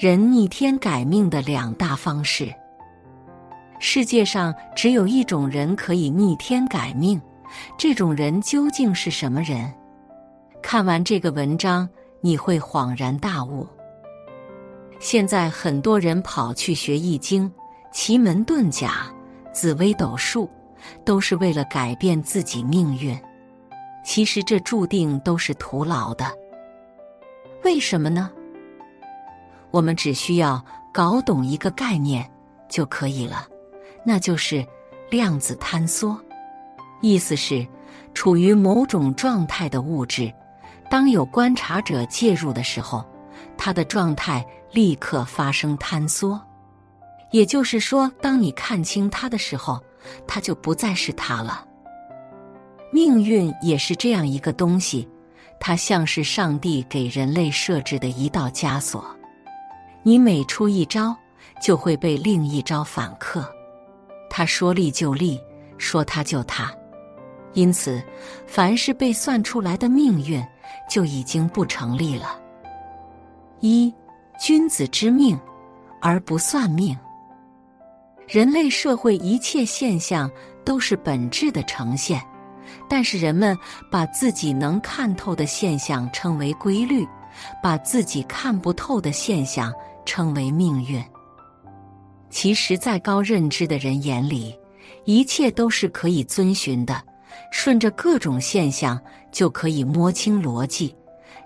人逆天改命的两大方式。世界上只有一种人可以逆天改命，这种人究竟是什么人？看完这个文章，你会恍然大悟。现在很多人跑去学易经、奇门遁甲、紫微斗数，都是为了改变自己命运。其实这注定都是徒劳的。为什么呢？我们只需要搞懂一个概念就可以了，那就是量子坍缩。意思是，处于某种状态的物质，当有观察者介入的时候，它的状态立刻发生坍缩。也就是说，当你看清它的时候，它就不再是它了。命运也是这样一个东西，它像是上帝给人类设置的一道枷锁。你每出一招，就会被另一招反克。他说立就立，说他就他。因此，凡是被算出来的命运，就已经不成立了。一君子之命，而不算命。人类社会一切现象都是本质的呈现，但是人们把自己能看透的现象称为规律，把自己看不透的现象。称为命运。其实，在高认知的人眼里，一切都是可以遵循的，顺着各种现象就可以摸清逻辑，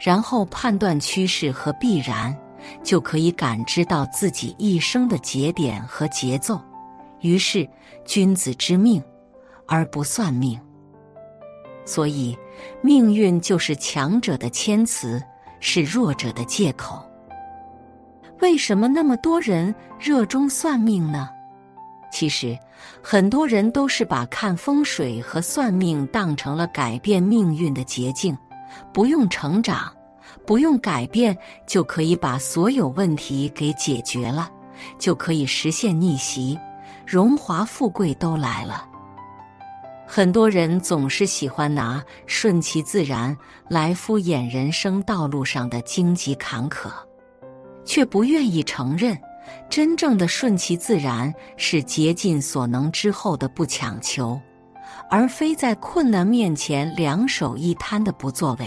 然后判断趋势和必然，就可以感知到自己一生的节点和节奏。于是，君子之命，而不算命。所以，命运就是强者的谦辞，是弱者的借口。为什么那么多人热衷算命呢？其实，很多人都是把看风水和算命当成了改变命运的捷径，不用成长，不用改变，就可以把所有问题给解决了，就可以实现逆袭，荣华富贵都来了。很多人总是喜欢拿顺其自然来敷衍人生道路上的荆棘坎坷。却不愿意承认，真正的顺其自然是竭尽所能之后的不强求，而非在困难面前两手一摊的不作为。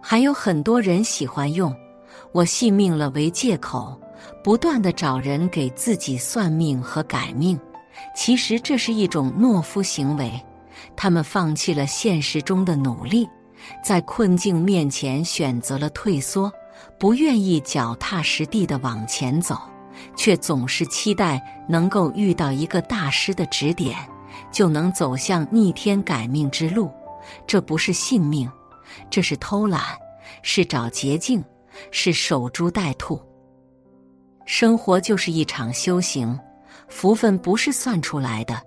还有很多人喜欢用“我信命了”为借口，不断的找人给自己算命和改命。其实这是一种懦夫行为，他们放弃了现实中的努力，在困境面前选择了退缩。不愿意脚踏实地的往前走，却总是期待能够遇到一个大师的指点，就能走向逆天改命之路。这不是信命，这是偷懒，是找捷径，是守株待兔。生活就是一场修行，福分不是算出来的，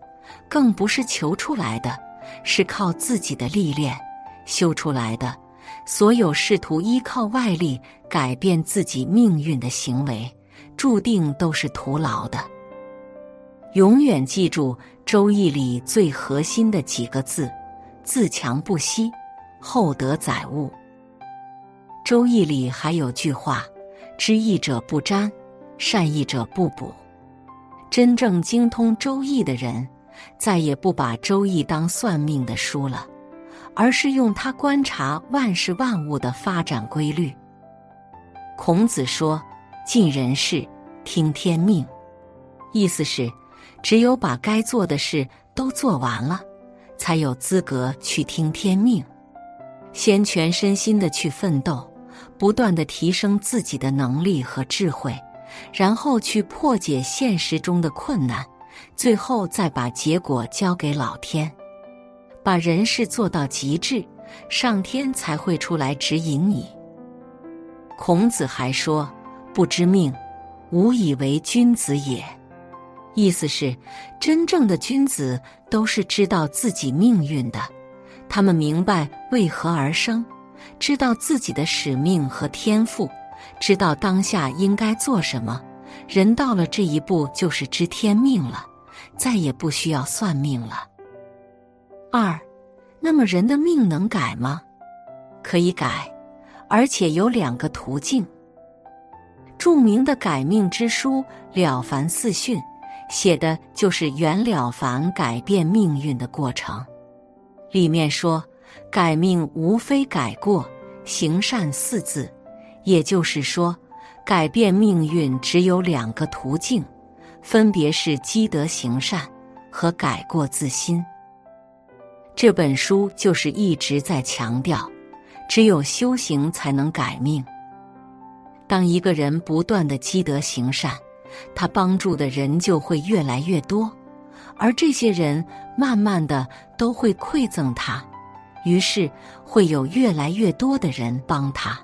更不是求出来的，是靠自己的历练修出来的。所有试图依靠外力改变自己命运的行为，注定都是徒劳的。永远记住《周易》里最核心的几个字：自强不息，厚德载物。《周易》里还有句话：“知易者不占，善易者不补。”真正精通《周易》的人，再也不把《周易》当算命的书了。而是用它观察万事万物的发展规律。孔子说：“尽人事，听天命。”意思是，只有把该做的事都做完了，才有资格去听天命。先全身心的去奋斗，不断的提升自己的能力和智慧，然后去破解现实中的困难，最后再把结果交给老天，把人事做到极致，上天才会出来指引你。孔子还说：“不知命，无以为君子也。”意思是，真正的君子都是知道自己命运的，他们明白为何而生，知道自己的使命和天赋，知道当下应该做什么。人到了这一步，就是知天命了，再也不需要算命了。二，那么人的命能改吗？可以改，而且有两个途径。著名的改命之书《了凡四训》。写的就是袁了凡改变命运的过程。里面说，改命无非改过行善四字，也就是说，改变命运只有两个途径，分别是积德行善和改过自新。这本书就是一直在强调，只有修行才能改命。当一个人不断的积德行善。他帮助的人就会越来越多，而这些人慢慢的都会馈赠他，于是会有越来越多的人帮他，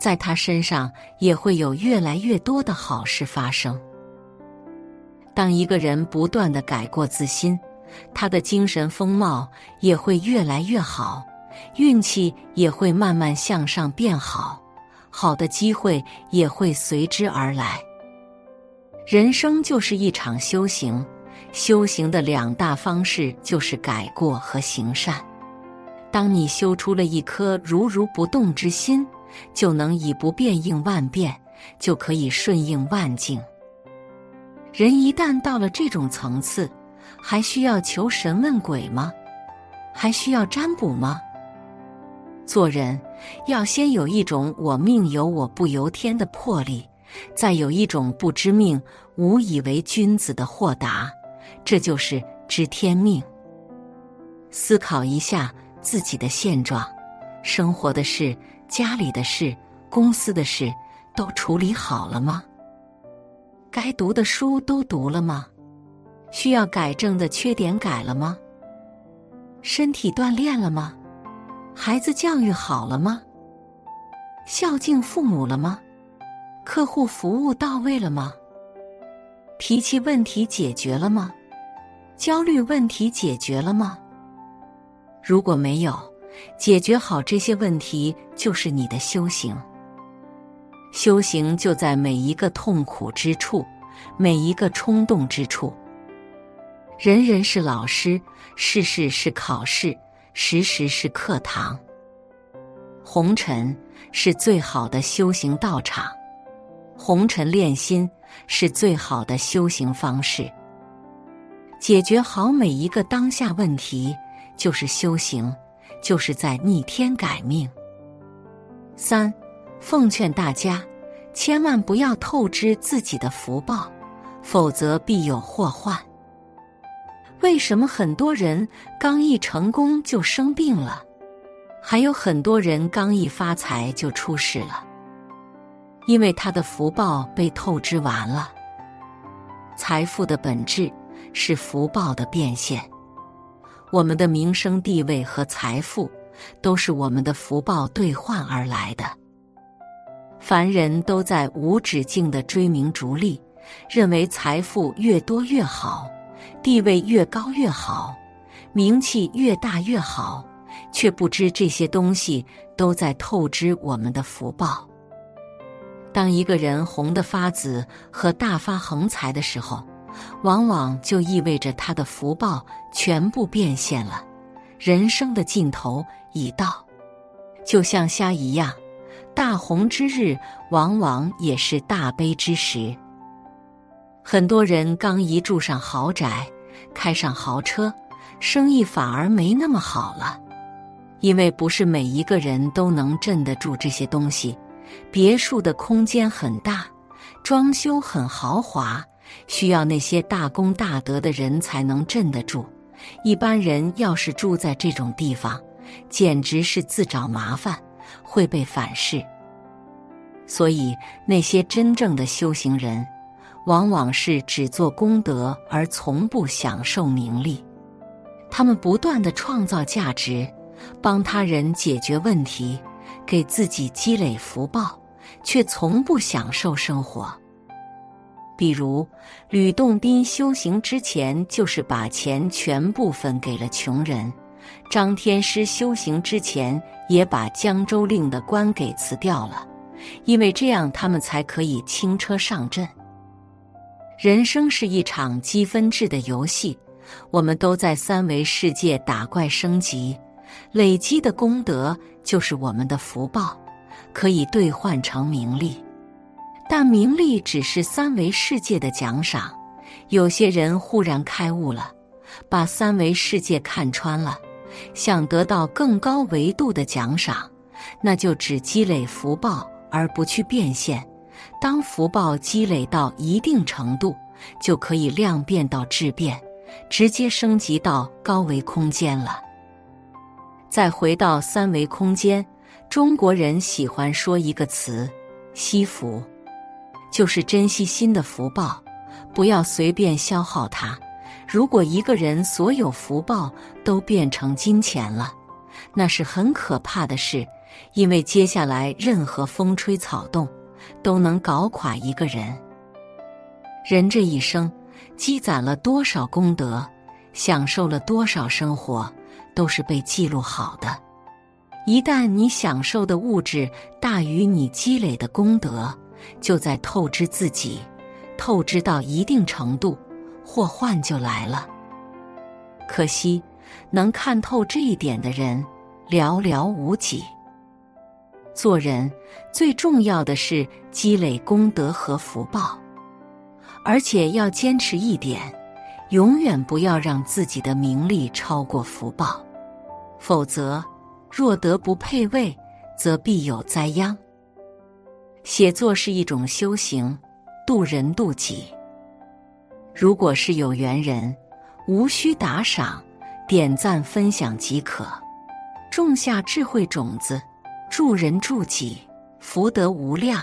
在他身上也会有越来越多的好事发生。当一个人不断的改过自新，他的精神风貌也会越来越好，运气也会慢慢向上变好，好的机会也会随之而来。人生就是一场修行，修行的两大方式就是改过和行善。当你修出了一颗如如不动之心，就能以不变应万变，就可以顺应万境。人一旦到了这种层次，还需要求神问鬼吗？还需要占卜吗？做人要先有一种“我命由我不由天”的魄力。再有一种不知命，无以为君子的豁达，这就是知天命。思考一下自己的现状，生活的事、家里的事、公司的事，都处理好了吗？该读的书都读了吗？需要改正的缺点改了吗？身体锻炼了吗？孩子教育好了吗？孝敬父母了吗？客户服务到位了吗？脾气问题解决了吗？焦虑问题解决了吗？如果没有解决好这些问题，就是你的修行。修行就在每一个痛苦之处，每一个冲动之处。人人是老师，事事是考试，时时是课堂。红尘是最好的修行道场。红尘练心是最好的修行方式，解决好每一个当下问题就是修行，就是在逆天改命。三，奉劝大家千万不要透支自己的福报，否则必有祸患。为什么很多人刚一成功就生病了，还有很多人刚一发财就出事了？因为他的福报被透支完了。财富的本质是福报的变现，我们的名声、地位和财富都是我们的福报兑换而来的。凡人都在无止境的追名逐利，认为财富越多越好，地位越高越好，名气越大越好，却不知这些东西都在透支我们的福报。当一个人红得发紫和大发横财的时候，往往就意味着他的福报全部变现了，人生的尽头已到。就像虾一样，大红之日往往也是大悲之时。很多人刚一住上豪宅，开上豪车，生意反而没那么好了，因为不是每一个人都能镇得住这些东西。别墅的空间很大，装修很豪华，需要那些大功大德的人才能镇得住。一般人要是住在这种地方，简直是自找麻烦，会被反噬。所以，那些真正的修行人，往往是只做功德而从不享受名利。他们不断的创造价值，帮他人解决问题，给自己积累福报，却从不享受生活。比如，吕洞宾修行之前，就是把钱全部分给了穷人；张天师修行之前，也把江州令的官给辞掉了，因为这样他们才可以轻车上阵。人生是一场积分制的游戏。我们都在三维世界打怪升级，累积的功德就是我们的福报，可以兑换成名利。但名利只是三维世界的奖赏。有些人忽然开悟了，把三维世界看穿了，想得到更高维度的奖赏，那就只积累福报而不去变现。当福报积累到一定程度，就可以量变到质变。直接升级到高维空间了。再回到三维空间，中国人喜欢说一个词“惜福”，就是珍惜新的福报，不要随便消耗它。如果一个人所有福报都变成金钱了，那是很可怕的事，因为接下来任何风吹草动都能搞垮一个人。人这一生。积攒了多少功德，享受了多少生活，都是被记录好的。一旦你享受的物质大于你积累的功德，就在透支自己。透支到一定程度，祸患就来了。可惜，能看透这一点的人寥寥无几。做人最重要的是积累功德和福报。而且要坚持一点，永远不要让自己的名利超过福报，否则若德不配位，则必有灾殃。写作是一种修行，渡人渡己。如果是有缘人，无需打赏，点赞分享即可，种下智慧种子，助人助己，福德无量。